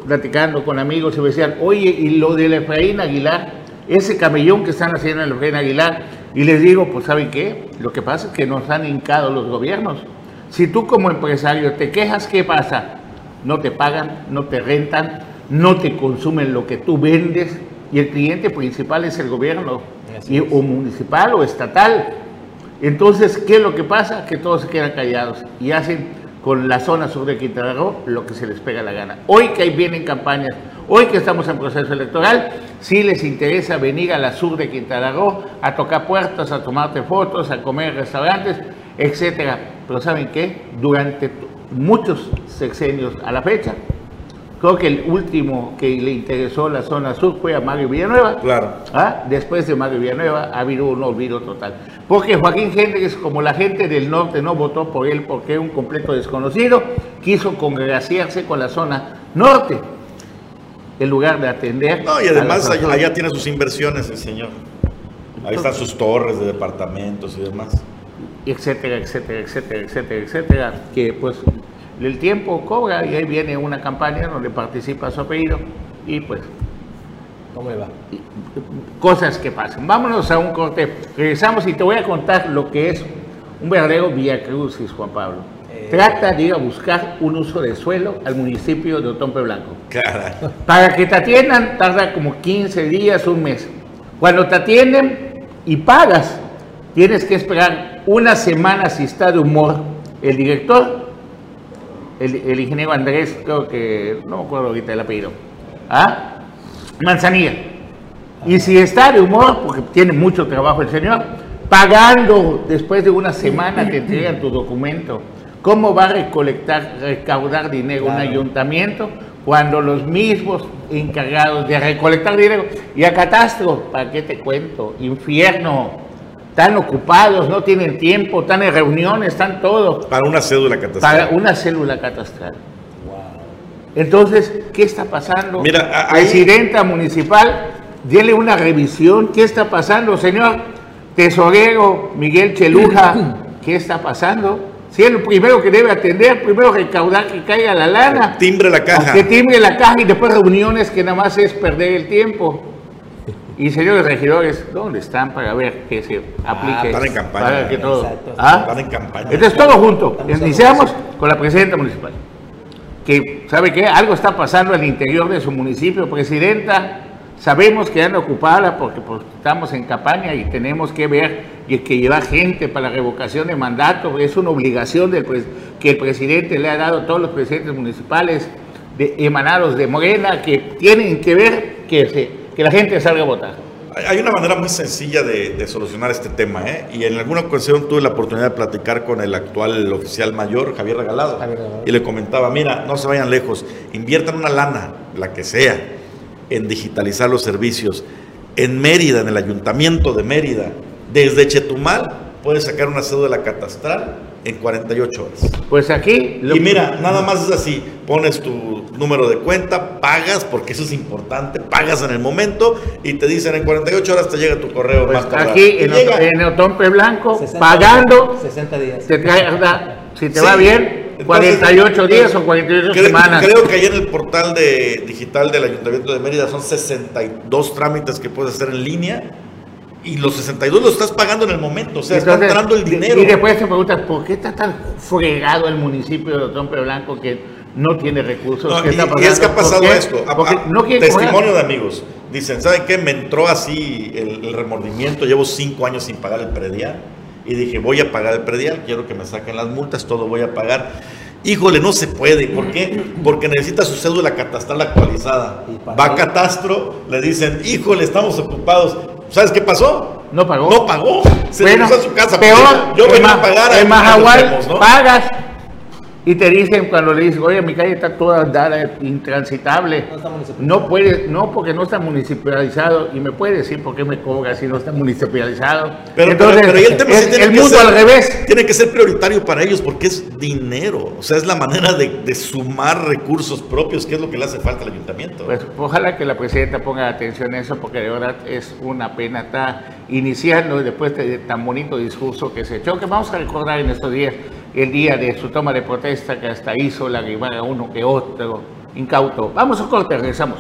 platicando con amigos y me decían, oye, y lo del Efraín Aguilar, ese camellón que están haciendo en el Efraín Aguilar, y les digo, pues ¿saben qué? Lo que pasa es que nos han hincado los gobiernos. Si tú como empresario te quejas, ¿qué pasa? No te pagan, no te rentan, no te consumen lo que tú vendes y el cliente principal es el gobierno, y- o municipal o estatal. Entonces, ¿qué es lo que pasa? Que todos se quedan callados y hacen con la zona sur de Quintana Roo lo que se les pega la gana. Hoy que ahí vienen campañas, hoy que estamos en proceso electoral, sí les interesa venir a la sur de Quintana Roo a tocar puertas, a tomarte fotos, a comer en restaurantes, etcétera. Pero ¿saben qué? Durante muchos sexenios a la fecha, creo que el último que le interesó la zona sur fue a Mario Villanueva. Claro. ¿Ah? Después de Mario Villanueva ha habido un olvido total. Porque Joaquín Hendrix, como la gente del norte no votó por él porque era un completo desconocido, quiso congraciarse con la zona norte en lugar de atender. No, y además allá, tiene sus inversiones el señor. Ahí están sus torres de departamentos y demás. etcétera, etcétera, etcétera, etcétera, etcétera, que pues el tiempo cobra y ahí viene una campaña donde participa su apellido y pues ¿Cómo le va? cosas que pasan. Vámonos a un corte. Regresamos y te voy a contar lo que es un verdadero Via Crucis, Juan Pablo. Eh. Trata de ir a buscar un uso de suelo al municipio de Otompe Blanco. Caray. Para que te atiendan tarda como 15 días, un mes. Cuando te atienden y pagas, tienes que esperar una semana si está de humor el director, el, el ingeniero Andrés, creo que, no me acuerdo ahorita el apellido, ¿ah? Manzanilla. Y si está de humor, porque tiene mucho trabajo el señor, pagando después de una semana te entregan tu documento. ¿Cómo va a recolectar, recaudar dinero un ayuntamiento cuando los mismos encargados de recolectar dinero y a catastro, ¿para qué te cuento? Infierno, están ocupados, no tienen tiempo, están en reuniones, están todo Para una cédula catastral. para una célula catastral. Entonces, ¿qué está pasando? Mira, ahí- Presidenta municipal, dile una revisión. ¿Qué está pasando, señor? Tesorero Miguel Cheluja, ¿qué está pasando? Si es el primero que debe atender, primero recaudar que caiga la lana. Timbre la caja. Que timbre la caja y después reuniones que nada más es perder el tiempo. Y señores regidores, ¿dónde están para ver que se aplique? están en campaña. Para que todo- Exacto. ¿Ah? Están en campaña. Entonces todo junto. Estamos Iniciamos con la presidenta municipal. Que, ¿sabe qué? Algo está pasando al interior de su municipio. Presidenta, sabemos que anda ocupada porque pues, estamos en campaña y tenemos que ver y que lleva gente para la revocación de mandato. Es una obligación del que el presidente le ha dado a todos los presidentes municipales de, emanados de Morena que tienen que ver que, se, que la gente salga a votar. Hay- Hay una manera muy sencilla de, de solucionar este tema, ¿eh? Y en alguna ocasión tuve la oportunidad de platicar con el actual oficial mayor, Javier Regalado, Javier Regalado. y le comentaba, mira, no se vayan lejos, inviertan una lana, la que sea, en digitalizar los servicios. En Mérida, en el ayuntamiento de Mérida, desde Chetumal, puedes sacar una cédula catastral en 48 horas. Pues aquí... lo- Y mira, nada más es así, pones tu número de cuenta, pagas, porque eso es importante, pagas en el momento y te dicen en 48 horas te llega tu correo pues más aquí Y en, llega. En Otompe Blanco, 60 pagando, 60 días. te si te Sí. va bien, Entonces, 48 días o 48 creo, semanas. Creo que ahí en el portal de, digital del Ayuntamiento de Mérida son 62 trámites que puedes hacer en línea y los 62 los estás pagando en el momento, o sea, está Entonces, entrando el dinero. Y después te preguntas, ¿por qué está tan fregado el municipio de Otompe Blanco que no tiene recursos? No, ¿Qué y, está es que ha ¿Por pasado esto. A- Porque a- no quieren testimonio cobrar. de amigos. Dicen, ¿saben qué? Me entró así el, el remordimiento. Llevo cinco años sin pagar el predial. Y dije, voy a pagar el predial. Quiero que me saquen las multas. Todo voy a pagar. Híjole, no se puede. ¿Por qué? Porque necesita su cédula catastral actualizada. ¿Y para Va a catastro, le dicen, híjole, estamos ocupados. ¿Sabes qué pasó? No pagó. No pagó. Se Bueno, regresó a su casa. Peor, Yo en venía a pagar. En a- Mahahual ¿no? pagas y te dicen cuando le dices, oye, mi calle está toda dada, intransitable. No está municipalizado. No puede, no porque no está municipalizado y me puede decir por qué me cobra si no está municipalizado. Pero, Entonces, pero, pero ahí el tema es mundo ser- al revés. Tiene que ser prioritario para ellos porque es dinero. O sea, es la manera de, de sumar recursos propios, que es lo que le hace falta al ayuntamiento. Pues ojalá que la presidenta ponga atención a eso, porque de verdad es una pena estar iniciando y después de tan bonito discurso que se echó, que vamos a recordar en estos días el día de su toma de protesta, que hasta hizo la a uno que otro incauto. Vamos a corte, regresamos.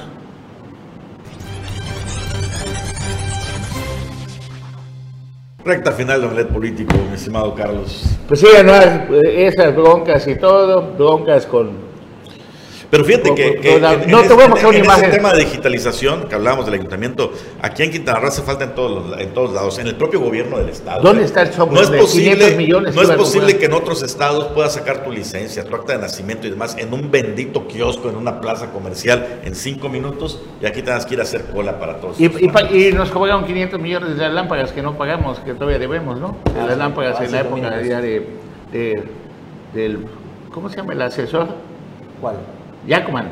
Recta final de omelet político, mi estimado Carlos. Pues sí, no, esas broncas y todo, broncas con Pero fíjate que, no, que no, en, no en te voy a mostrar una en ese imagen. tema de digitalización que hablábamos del ayuntamiento, aquí en Quintana Roo hace falta en todos, los- en todos lados, en el propio gobierno del estado. ¿Dónde ¿eh? está el software No es de posible, 500 millones no que es posible que en otros estados puedas sacar tu licencia, tu acta de nacimiento y demás en un bendito kiosco, en una plaza comercial, en cinco minutos, y aquí tengas que ir a hacer cola para todos. Y, y pa- y nos cobraron 500 millones de lámparas que no pagamos, que todavía debemos, ¿no? De Ah, las lámparas ah, en sí, la época de- del, ¿cómo se llama el asesor? ¿Cuál? Jackman,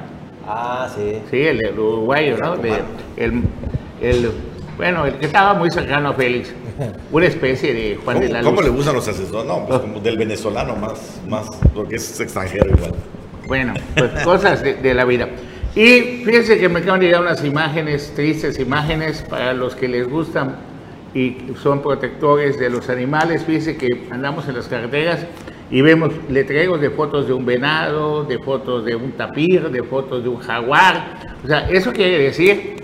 Ah, sí. sí, el, el uruguayo, ¿no? De- el, el- bueno, el que estaba muy cercano a Félix, una especie de Juan ¿Cómo, de la cómo Luz. le gustan los asesores? No, pues como del venezolano más, más, porque es extranjero igual. Bueno, pues cosas de, de la vida. Y fíjense que me acaban de llegar unas imágenes, tristes imágenes para los que les gustan y son protectores de los animales. Fíjense que andamos en las carreteras y vemos letreros de fotos de un venado, de fotos de un tapir, de fotos de un jaguar. O sea, eso quiere decir,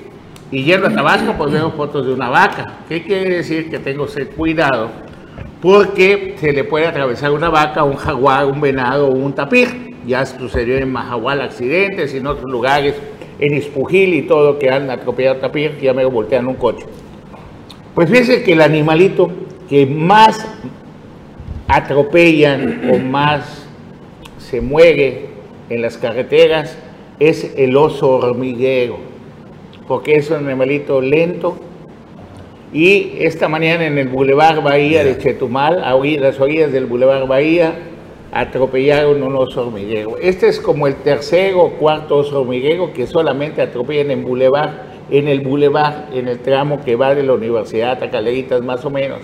y yendo a Tabasco, pues veo fotos de una vaca. ¿Qué quiere decir? Que tengo que ser cuidado porque se le puede atravesar una vaca, un jaguar, un venado o un tapir. Ya sucedió en Mahahual accidentes y en otros lugares, en Ispujil y todo, que han atropellado tapir, que ya me voltean un coche. Pues fíjense que el animalito que más atropellan o más se muere en las carreteras es el oso hormiguero, porque es un animalito lento, y esta mañana en el Boulevard Bahía de Chetumal, a las orillas del Boulevard Bahía, atropellaron un oso hormiguero. Este es como el tercer o cuarto oso hormiguero que solamente atropellan en Boulevard, en el Boulevard, en el tramo que va de la Universidad a Caleritas más o menos,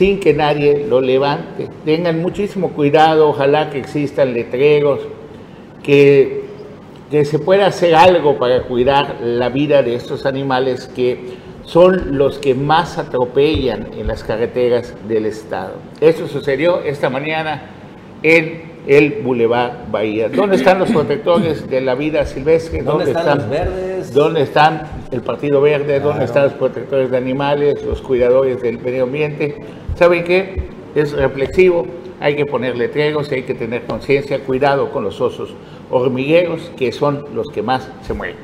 sin que nadie lo levante. Tengan muchísimo cuidado, ojalá que existan letreros, que, que se pueda hacer algo para cuidar la vida de estos animales que son los que más atropellan en las carreteras del estado. Esto sucedió esta mañana en el Boulevard Bahía. ¿Dónde están los protectores de la vida silvestre? ¿Dónde están los verdes? ¿Dónde están el Partido Verde? ¿Dónde están los protectores de animales, los cuidadores del medio ambiente? ¿Saben qué? Es reflexivo, hay que poner letreros, hay que tener conciencia, cuidado con los osos hormigueros, que son los que más se mueren.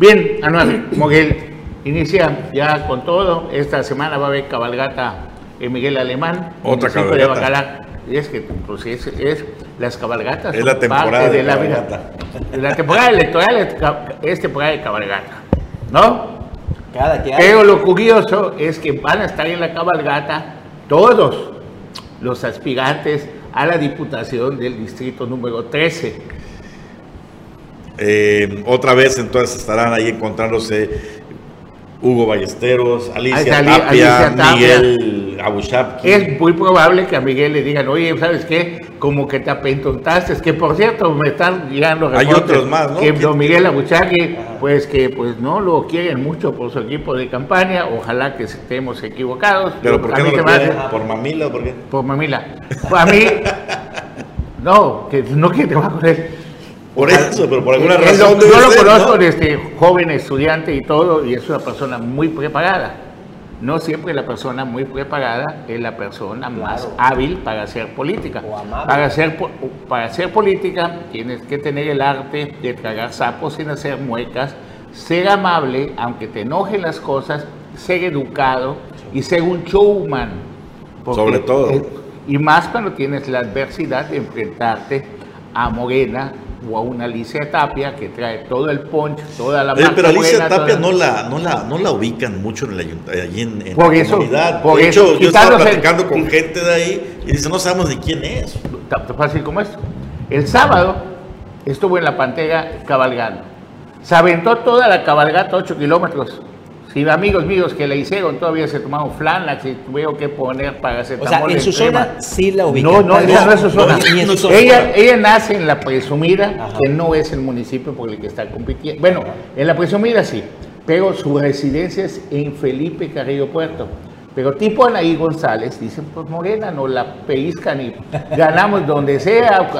Bien, Anual Moguel, inicia ya con todo. Esta semana va a haber cabalgata en Miguel Alemán. Otra de cabalgata. Bacalar. Y es que pues, es, es las cabalgatas. Es la temporada parte de la vida. La temporada electoral es, temporada de cabalgata, ¿no? Cada que hay. Pero lo curioso es que van a estar en la cabalgata todos los aspirantes a la diputación del distrito número 13. Eh, otra vez entonces estarán ahí encontrándose Hugo Ballesteros, Alicia, Ali- Tapia, Alicia Tapia. Miguel Es muy probable que a Miguel le digan, oye, ¿sabes qué? Como que te apentontaste, que por cierto me están llegando Hay otros más, ¿no? Que ¿Quién- don Miguel Abuchaque, pues que pues no lo quieren mucho por su equipo de campaña, ojalá que estemos equivocados. Pero ¿por qué no lo quieren? ¿Por mamila o por qué? Por mamila. A mí, no, que no que te va a coger. Por eso, pero por alguna razón Yo, lo conozco ¿no? desde joven estudiante y todo, y es una persona muy preparada. No siempre la persona muy preparada es la persona más hábil para hacer política. O. Para hacer, para hacer política tienes que tener el arte de tragar sapos sin hacer muecas, ser amable, aunque te enojen las cosas, ser educado y ser un showman. Sobre todo. y más cuando tienes la adversidad de enfrentarte a Morena o a una Alicia Tapia que trae todo el punch, toda la marca pero Alicia buena, Tapia no la, no la, no la ubican mucho en, el ayunt- allí en, en Por la eso, comunidad. por de eso, hecho, yo estaba platicando con gente de ahí y dice, no sabemos ni quién es. tan tan fácil como esto. El sábado estuvo en la Pantera cabalgando. Se aventó toda la cabalgata 8 kilómetros. Si amigos míos que le hicieron todavía se tomaron Flanax y tuvieron que poner para hacer O sea, en su zona sí la ubican. No, no, vez- no es su zona. su. Ella, ella nace en la presumida, Ajá. que no es el municipio por el que está compitiendo. Bueno, en la presumida sí, pero su residencia es en Felipe Carrillo Puerto. Pero tipo Anaí González, dicen, pues Morena, nos la pellizcan y ganamos donde sea,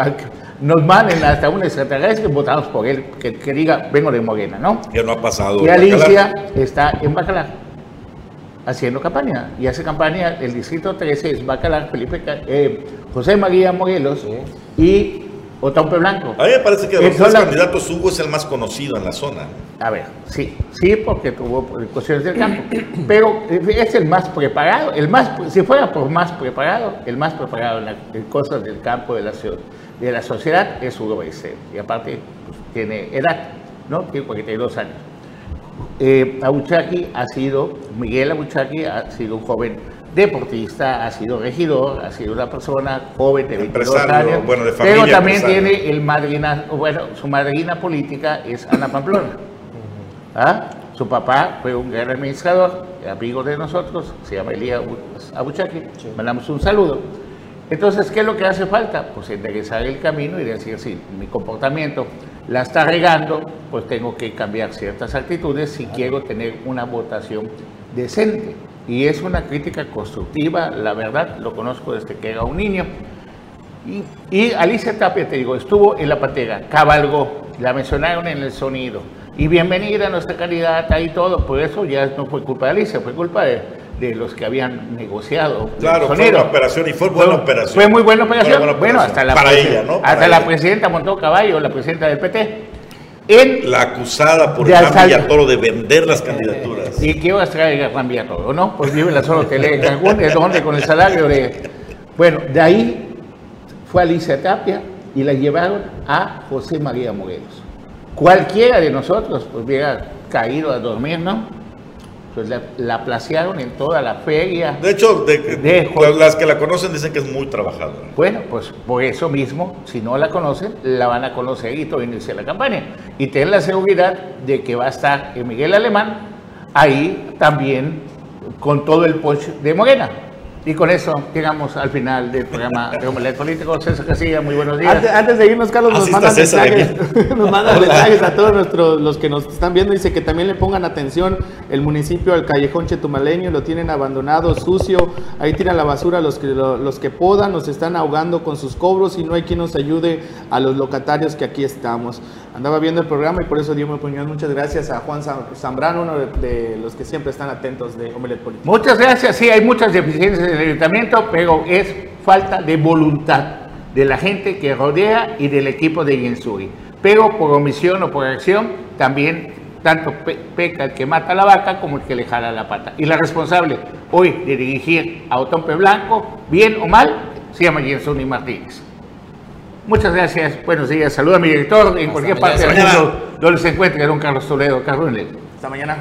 nos manden hasta un extraterrestre y votamos por él, que, que diga, vengo de Morena, ¿no? Ya no ha pasado. Y. Alicia está en Bacalar haciendo campaña. Y hace campaña el distrito 13 es Bacalar, Felipe, eh, José María Morelos y Otompe Blanco. A mí me parece que de los tres la- candidatos Hugo es el más conocido en la zona. A ver, sí, sí, porque tuvo cuestiones del campo, pero es el más preparado, el más, si fuera por más preparado, el más preparado en cosas del campo de la, ciudad- de la sociedad es Hugo Becerra, y aparte pues, tiene edad, ¿no? Tiene 42 años. Eh, Abuchaki ha sido, Miguel Abuchaki ha sido un joven deportista, ha sido regidor, ha sido una persona joven de 22 Empresario, años, bueno, de pero familia también empresaria. tiene el madrina, bueno, su madrina política es Ana Pamplona. ¿Ah? Su papá fue un gran administrador, amigo de nosotros, se llama Elías Abuchaki. Mandamos un saludo. Entonces, ¿qué es lo que hace falta? Pues enderezar el camino y decir, si mi comportamiento la está regando, pues tengo que cambiar ciertas actitudes si quiero tener una votación decente. Y es una crítica constructiva, la verdad, lo conozco desde que era un niño. Y, y Alicia Tapia, te digo, estuvo en la patera, cabalgó, la mencionaron en el sonido. Y bienvenida a nuestra candidata y todo, por eso ya no fue culpa de Alicia, fue culpa de, de los que habían negociado. Claro, fue una operación y fue buena operación. Fue muy buena operación. buena Bueno, hasta la, Para ella, ¿no? Hasta la presidenta montó caballo, la presidenta del PT. En, La acusada por asalto. Villatoro de vender las candidaturas. ¿Y qué vas a traer a todo, no? Pues vive en la zona hotelera de Cancún, ¿de dónde? Con el salario de... Bueno, de ahí fue Alicia Tapia y la llevaron a José María Morelos. Cualquiera de nosotros pues hubiera caído a dormir, ¿no? Pues la, la placearon en toda la feria. De hecho, de- De- las- que la conocen dicen que es muy trabajadora. Bueno, pues por eso mismo, si no la conocen, la van a conocer y todo inicia la campaña. Y ten la seguridad de que va a estar Miguel Alemán ahí también con todo el punch de Morena. Y con eso llegamos al final del programa de Omelet Político. César Casilla, muy buenos días. Antes, antes de irnos, Carlos, nos mandan, mensajes, nos mandan mensajes a todos nuestros, los que nos están viendo. Dice que también le pongan atención el municipio al callejón chetumaleño, lo tienen abandonado, sucio. Ahí tiran la basura los que, lo- los que podan, nos están ahogando con sus cobros y no hay quien nos ayude a los locatarios que aquí estamos. Andaba viendo el programa y por eso dio mi opinión. Muchas gracias a Juan Zam- Zambrano, uno de, los que siempre están atentos de Omelet Político. Muchas gracias. Sí, hay muchas deficiencias en el ayuntamiento, pero es falta de voluntad de la gente que rodea y del equipo de Yensuri. Pero por omisión o por acción, también tanto pe- peca el que mata la vaca como el que le jala la pata. Y la responsable hoy de dirigir a Otompe Blanco, bien o mal, se llama Yensuri Martínez. Muchas gracias, buenos días. Saluda a mi director en cualquier parte del mundo donde se encuentre don Carlos Toledo. Carlos Hasta mañana.